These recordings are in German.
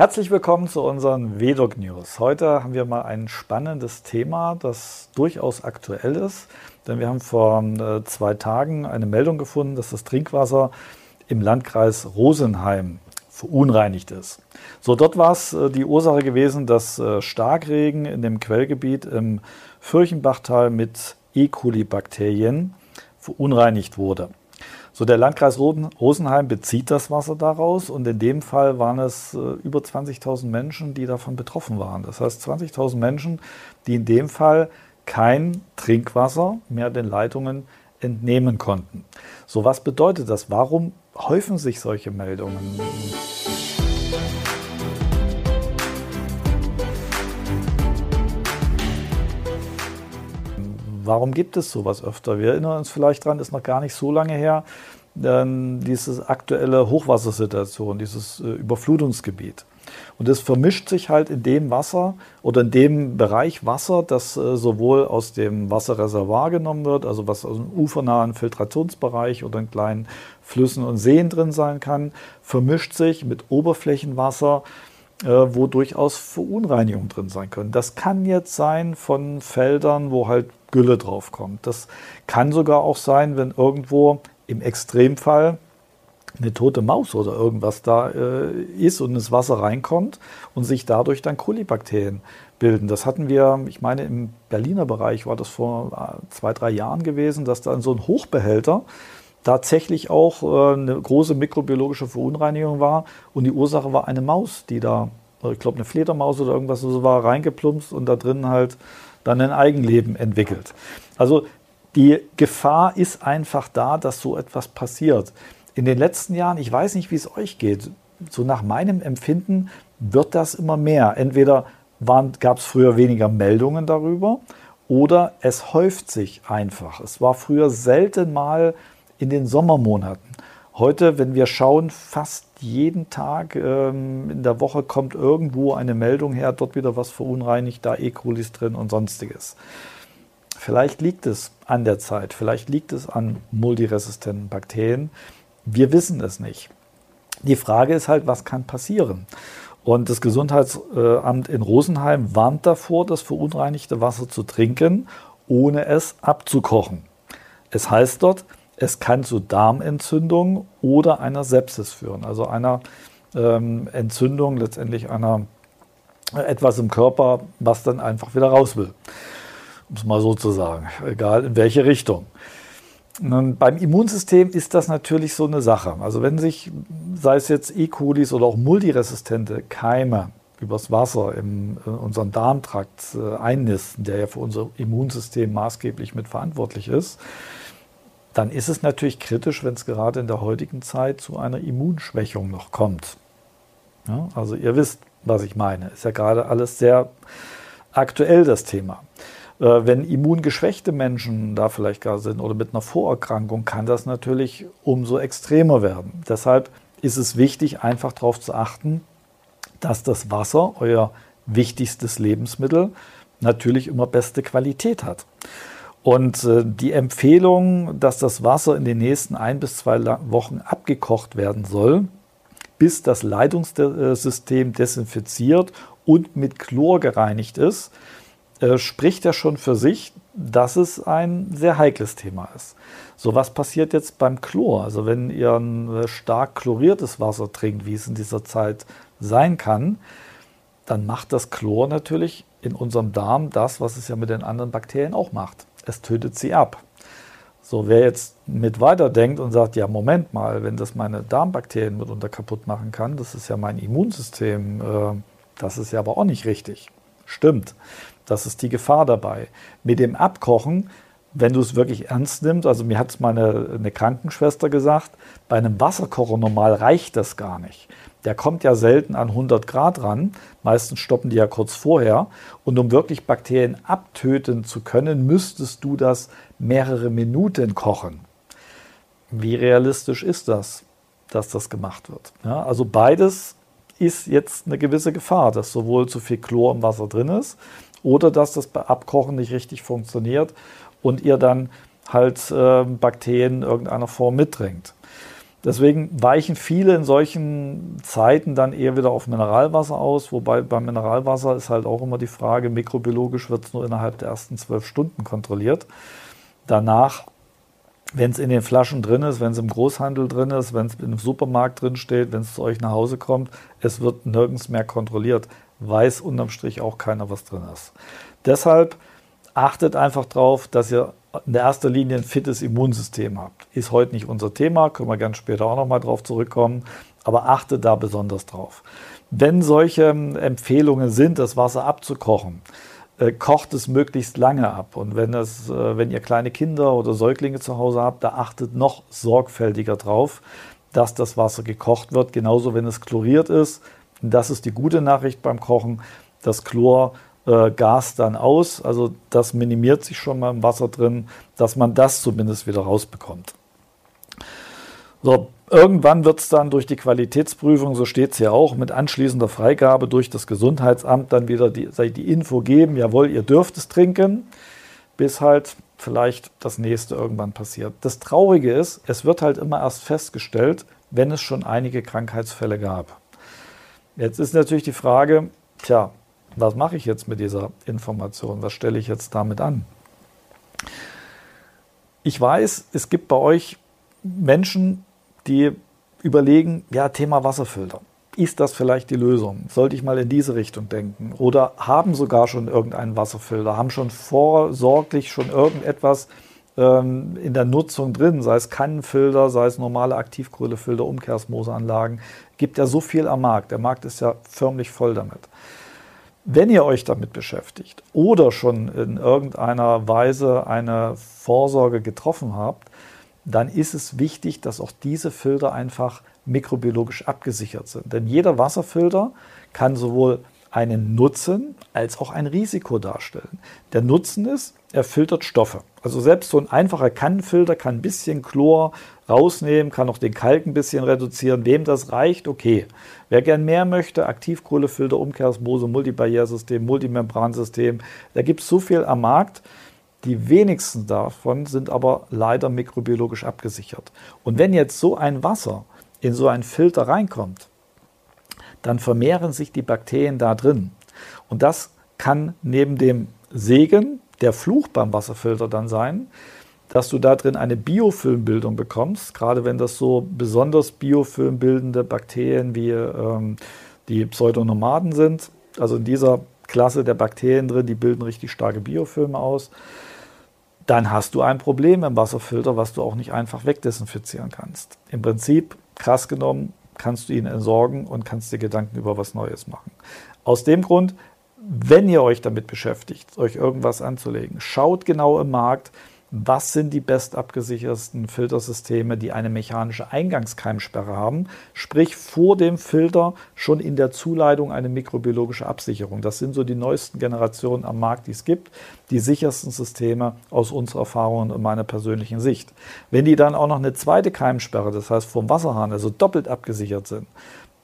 Herzlich willkommen zu unseren Vedok News. Heute haben wir mal ein spannendes Thema, das durchaus aktuell ist. Denn wir haben vor äh, zwei Tagen eine Meldung gefunden, dass das Trinkwasser im Landkreis Rosenheim verunreinigt ist. So, dort war es äh, die Ursache gewesen, dass äh, Starkregen in dem Quellgebiet im Fürchenbachtal mit E. coli-Bakterien verunreinigt wurde. So, der Landkreis Rosenheim bezieht das Wasser daraus und in dem Fall waren es äh, über 20.000 Menschen, die davon betroffen waren. Das heißt 20.000 Menschen, die in dem Fall kein Trinkwasser mehr den Leitungen entnehmen konnten. So, was bedeutet das? Warum häufen sich solche Meldungen? Warum gibt es sowas öfter? Wir erinnern uns vielleicht daran, ist noch gar nicht so lange her, dann diese aktuelle Hochwassersituation, dieses äh, Überflutungsgebiet. Und es vermischt sich halt in dem Wasser oder in dem Bereich Wasser, das äh, sowohl aus dem Wasserreservoir genommen wird, also was aus dem ufernahen Filtrationsbereich oder in kleinen Flüssen und Seen drin sein kann, vermischt sich mit Oberflächenwasser, äh, wo durchaus Verunreinigungen drin sein können. Das kann jetzt sein von Feldern, wo halt Gülle draufkommt. Das kann sogar auch sein, wenn irgendwo im Extremfall eine tote Maus oder irgendwas da äh, ist und ins Wasser reinkommt und sich dadurch dann Kolibakterien bilden. Das hatten wir, ich meine, im Berliner Bereich war das vor äh, zwei, drei Jahren gewesen, dass da in so ein Hochbehälter tatsächlich auch äh, eine große mikrobiologische Verunreinigung war und die Ursache war eine Maus, die da, ich glaube eine Fledermaus oder irgendwas so war, reingeplumpst und da drin halt dann ein Eigenleben entwickelt. Also die Gefahr ist einfach da, dass so etwas passiert. In den letzten Jahren, ich weiß nicht, wie es euch geht, so nach meinem Empfinden wird das immer mehr. Entweder gab es früher weniger Meldungen darüber oder es häuft sich einfach. Es war früher selten mal in den Sommermonaten. Heute, wenn wir schauen, fast jeden Tag ähm, in der Woche kommt irgendwo eine Meldung her, dort wieder was verunreinigt, da E. coli drin und sonstiges. Vielleicht liegt es an der Zeit, vielleicht liegt es an multiresistenten Bakterien. Wir wissen es nicht. Die Frage ist halt, was kann passieren? Und das Gesundheitsamt in Rosenheim warnt davor, das verunreinigte Wasser zu trinken, ohne es abzukochen. Es heißt dort, es kann zu Darmentzündungen oder einer Sepsis führen, also einer ähm, Entzündung, letztendlich einer äh, etwas im Körper, was dann einfach wieder raus will. Um es mal so zu sagen, egal in welche Richtung. Und beim Immunsystem ist das natürlich so eine Sache. Also wenn sich, sei es jetzt E. colis oder auch multiresistente Keime übers Wasser in, in unseren Darmtrakt äh, einnisten, der ja für unser Immunsystem maßgeblich mit verantwortlich ist, dann ist es natürlich kritisch, wenn es gerade in der heutigen Zeit zu einer Immunschwächung noch kommt. Ja, also ihr wisst, was ich meine. Ist ja gerade alles sehr aktuell das Thema. Äh, wenn immungeschwächte Menschen da vielleicht gar sind oder mit einer Vorerkrankung, kann das natürlich umso extremer werden. Deshalb ist es wichtig, einfach darauf zu achten, dass das Wasser, euer wichtigstes Lebensmittel, natürlich immer beste Qualität hat. Und äh, die Empfehlung, dass das Wasser in den nächsten ein bis zwei Wochen abgekocht werden soll, bis das Leitungssystem desinfiziert und mit Chlor gereinigt ist, äh, spricht ja schon für sich, dass es ein sehr heikles Thema ist. So, was passiert jetzt beim Chlor? Also, wenn ihr ein äh, stark chloriertes Wasser trinkt, wie es in dieser Zeit sein kann, dann macht das Chlor natürlich in unserem Darm das, was es ja mit den anderen Bakterien auch macht es tötet sie ab. So, wer jetzt mit weiterdenkt und sagt, ja, Moment mal, wenn das meine Darmbakterien mitunter kaputt machen kann, das ist ja mein Immunsystem, äh, das ist ja aber auch nicht richtig. Stimmt, das ist die Gefahr dabei. Mit dem Abkochen, wenn du es wirklich ernst nimmst, also mir hat es meine eine Krankenschwester gesagt, bei einem Wasserkocher normal reicht das gar nicht der kommt ja selten an 100 Grad ran. Meistens stoppen die ja kurz vorher. Und um wirklich Bakterien abtöten zu können, müsstest du das mehrere Minuten kochen. Wie realistisch ist das, dass das gemacht wird? Ja, also beides ist jetzt eine gewisse Gefahr, dass sowohl zu viel Chlor im Wasser drin ist oder dass das Abkochen nicht richtig funktioniert und ihr dann halt äh, Bakterien in irgendeiner Form mitdrängt. Deswegen weichen viele in solchen Zeiten dann eher wieder auf Mineralwasser aus, wobei beim Mineralwasser ist halt auch immer die Frage, mikrobiologisch wird es nur innerhalb der ersten zwölf Stunden kontrolliert. Danach, wenn es in den Flaschen drin ist, wenn es im Großhandel drin ist, wenn es im Supermarkt drin steht, wenn es zu euch nach Hause kommt, es wird nirgends mehr kontrolliert. Weiß unterm Strich auch keiner, was drin ist. Deshalb achtet einfach darauf, dass ihr in der ersten Linie ein fittes Immunsystem habt. Ist heute nicht unser Thema, können wir ganz später auch nochmal drauf zurückkommen, aber achtet da besonders drauf. Wenn solche ähm, Empfehlungen sind, das Wasser abzukochen, äh, kocht es möglichst lange ab. Und wenn, das, äh, wenn ihr kleine Kinder oder Säuglinge zu Hause habt, da achtet noch sorgfältiger drauf, dass das Wasser gekocht wird. Genauso, wenn es chloriert ist. Und das ist die gute Nachricht beim Kochen. Das Chlor äh, Gas dann aus. Also das minimiert sich schon mal im Wasser drin, dass man das zumindest wieder rausbekommt. So, irgendwann wird es dann durch die Qualitätsprüfung, so steht es ja auch, mit anschließender Freigabe durch das Gesundheitsamt dann wieder die, die Info geben, jawohl, ihr dürft es trinken, bis halt vielleicht das nächste irgendwann passiert. Das Traurige ist, es wird halt immer erst festgestellt, wenn es schon einige Krankheitsfälle gab. Jetzt ist natürlich die Frage, tja, was mache ich jetzt mit dieser Information? Was stelle ich jetzt damit an? Ich weiß, es gibt bei euch Menschen, die überlegen, ja, Thema Wasserfilter. Ist das vielleicht die Lösung? Sollte ich mal in diese Richtung denken? Oder haben sogar schon irgendeinen Wasserfilter, haben schon vorsorglich schon irgendetwas ähm, in der Nutzung drin, sei es Kannenfilter, sei es normale Aktivkohlefilter, Umkehrsmoseanlagen. Gibt ja so viel am Markt. Der Markt ist ja förmlich voll damit. Wenn ihr euch damit beschäftigt oder schon in irgendeiner Weise eine Vorsorge getroffen habt, dann ist es wichtig, dass auch diese Filter einfach mikrobiologisch abgesichert sind. Denn jeder Wasserfilter kann sowohl einen Nutzen als auch ein Risiko darstellen. Der Nutzen ist, er filtert Stoffe. Also selbst so ein einfacher Kannenfilter kann ein bisschen Chlor rausnehmen, kann auch den Kalk ein bisschen reduzieren. Wem das reicht, okay. Wer gern mehr möchte, Aktivkohlefilter, Umkehrsmose, Multibarriersystem, Multimembransystem, da gibt es so viel am Markt. Die wenigsten davon sind aber leider mikrobiologisch abgesichert. Und wenn jetzt so ein Wasser in so einen Filter reinkommt, dann vermehren sich die Bakterien da drin. Und das kann neben dem Segen, der Fluch beim Wasserfilter dann sein, dass du da drin eine Biofilmbildung bekommst, gerade wenn das so besonders biofilmbildende Bakterien wie ähm, die Pseudonomaden sind. Also in dieser Klasse der Bakterien drin, die bilden richtig starke Biofilme aus. Dann hast du ein Problem im Wasserfilter, was du auch nicht einfach wegdesinfizieren kannst. Im Prinzip, krass genommen, kannst du ihn entsorgen und kannst dir Gedanken über was Neues machen. Aus dem Grund, wenn ihr euch damit beschäftigt, euch irgendwas anzulegen, schaut genau im Markt, was sind die best abgesicherten Filtersysteme, die eine mechanische Eingangskeimsperre haben, sprich vor dem Filter schon in der Zuleitung eine mikrobiologische Absicherung. Das sind so die neuesten Generationen am Markt, die es gibt, die sichersten Systeme aus unserer Erfahrung und meiner persönlichen Sicht. Wenn die dann auch noch eine zweite Keimsperre, das heißt vom Wasserhahn, also doppelt abgesichert sind,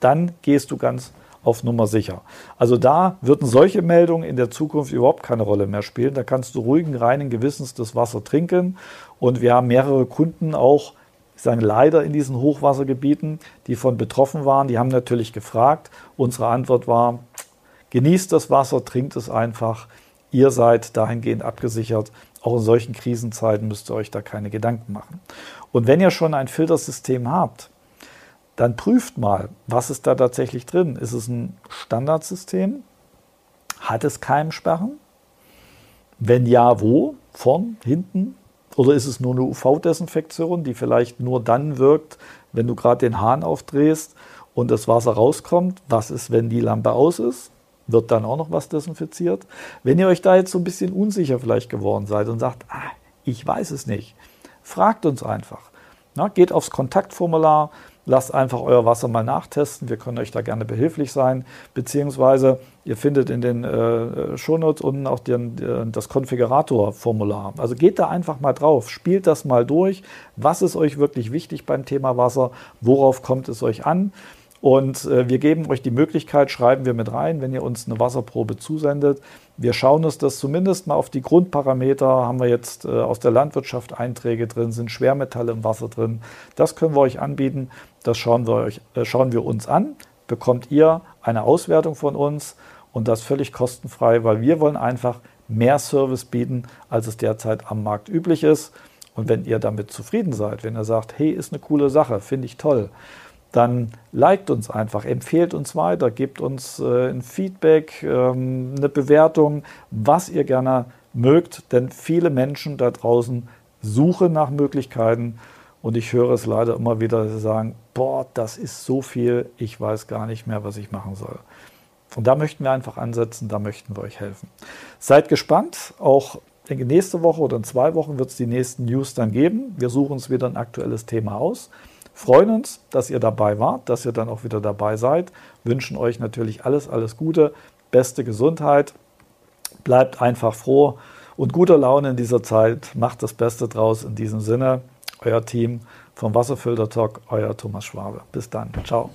dann gehst du ganz auf Nummer sicher. Also da würden solche Meldungen in der Zukunft überhaupt keine Rolle mehr spielen. Da kannst du ruhigen, reinen Gewissens das Wasser trinken. Und wir haben mehrere Kunden auch, ich sage leider in diesen Hochwassergebieten, die von betroffen waren. Die haben natürlich gefragt. Unsere Antwort war, genießt das Wasser, trinkt es einfach. Ihr seid dahingehend abgesichert. Auch in solchen Krisenzeiten müsst ihr euch da keine Gedanken machen. Und wenn ihr schon ein Filtersystem habt, dann prüft mal, was ist da tatsächlich drin. Ist es ein Standardsystem? Hat es Keimsperren? Wenn ja, wo? Vorn, hinten? Oder ist es nur eine UV-Desinfektion, die vielleicht nur dann wirkt, wenn du gerade den Hahn aufdrehst und das Wasser rauskommt? Was ist, wenn die Lampe aus ist? Wird dann auch noch was desinfiziert? Wenn ihr euch da jetzt so ein bisschen unsicher vielleicht geworden seid und sagt, ah, ich weiß es nicht, fragt uns einfach. Na, geht aufs Kontaktformular, Lasst einfach euer Wasser mal nachtesten. Wir können euch da gerne behilflich sein. Beziehungsweise ihr findet in den äh, Shownotes unten auch den, den, das Konfigurator-Formular. Also geht da einfach mal drauf, spielt das mal durch. Was ist euch wirklich wichtig beim Thema Wasser? Worauf kommt es euch an? Und äh, wir geben euch die Möglichkeit, schreiben wir mit rein, wenn ihr uns eine Wasserprobe zusendet. Wir schauen uns das zumindest mal auf die Grundparameter. Haben wir jetzt äh, aus der Landwirtschaft Einträge drin, sind Schwermetalle im Wasser drin. Das können wir euch anbieten. Das schauen wir, euch, äh, schauen wir uns an. Bekommt ihr eine Auswertung von uns und das völlig kostenfrei, weil wir wollen einfach mehr Service bieten, als es derzeit am Markt üblich ist. Und wenn ihr damit zufrieden seid, wenn ihr sagt, hey, ist eine coole Sache, finde ich toll, dann liked uns einfach, empfehlt uns weiter, gebt uns äh, ein Feedback, ähm, eine Bewertung, was ihr gerne mögt, denn viele Menschen da draußen suchen nach Möglichkeiten und ich höre es leider immer wieder, sie sagen, boah, das ist so viel, ich weiß gar nicht mehr, was ich machen soll. Und da möchten wir einfach ansetzen, da möchten wir euch helfen. Seid gespannt, auch nächste Woche oder in zwei Wochen wird es die nächsten News dann geben. Wir suchen uns wieder ein aktuelles Thema aus. Freuen uns, dass ihr dabei wart, dass ihr dann auch wieder dabei seid. Wünschen euch natürlich alles, alles Gute, beste Gesundheit. Bleibt einfach froh und guter Laune in dieser Zeit. Macht das Beste draus. In diesem Sinne, euer Team vom Wasserfilter Talk, euer Thomas Schwabe. Bis dann. Ciao.